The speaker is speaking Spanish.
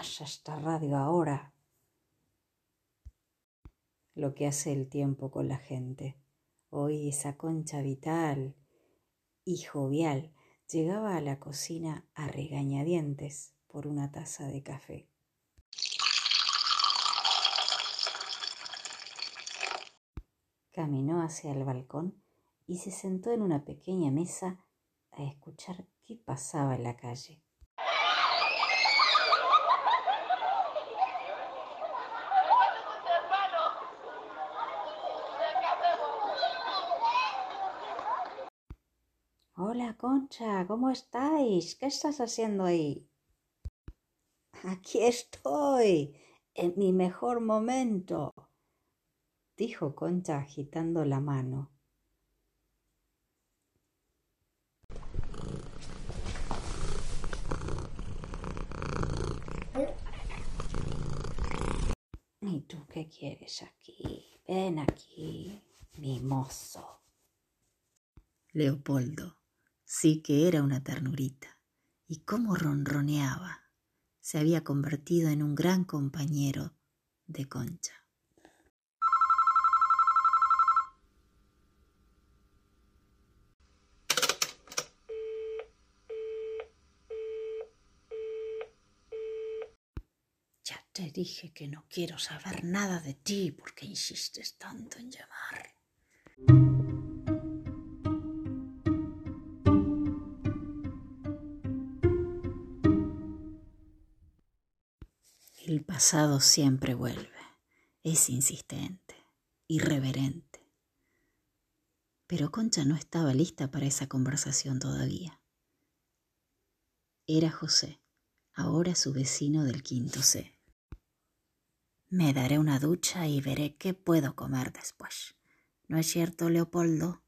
vaya esta radio ahora. Lo que hace el tiempo con la gente. Hoy esa concha vital y jovial llegaba a la cocina a regañadientes por una taza de café. Caminó hacia el balcón y se sentó en una pequeña mesa a escuchar qué pasaba en la calle. Hola, Concha, ¿cómo estáis? ¿Qué estás haciendo ahí? Aquí estoy, en mi mejor momento, dijo Concha agitando la mano. ¿Y tú qué quieres aquí? Ven aquí, mi mozo. Leopoldo Sí que era una ternurita. Y cómo ronroneaba. Se había convertido en un gran compañero de Concha. Ya te dije que no quiero saber nada de ti porque insistes tanto en llamar. El pasado siempre vuelve, es insistente, irreverente. Pero Concha no estaba lista para esa conversación todavía. Era José, ahora su vecino del quinto C. Me daré una ducha y veré qué puedo comer después. ¿No es cierto, Leopoldo?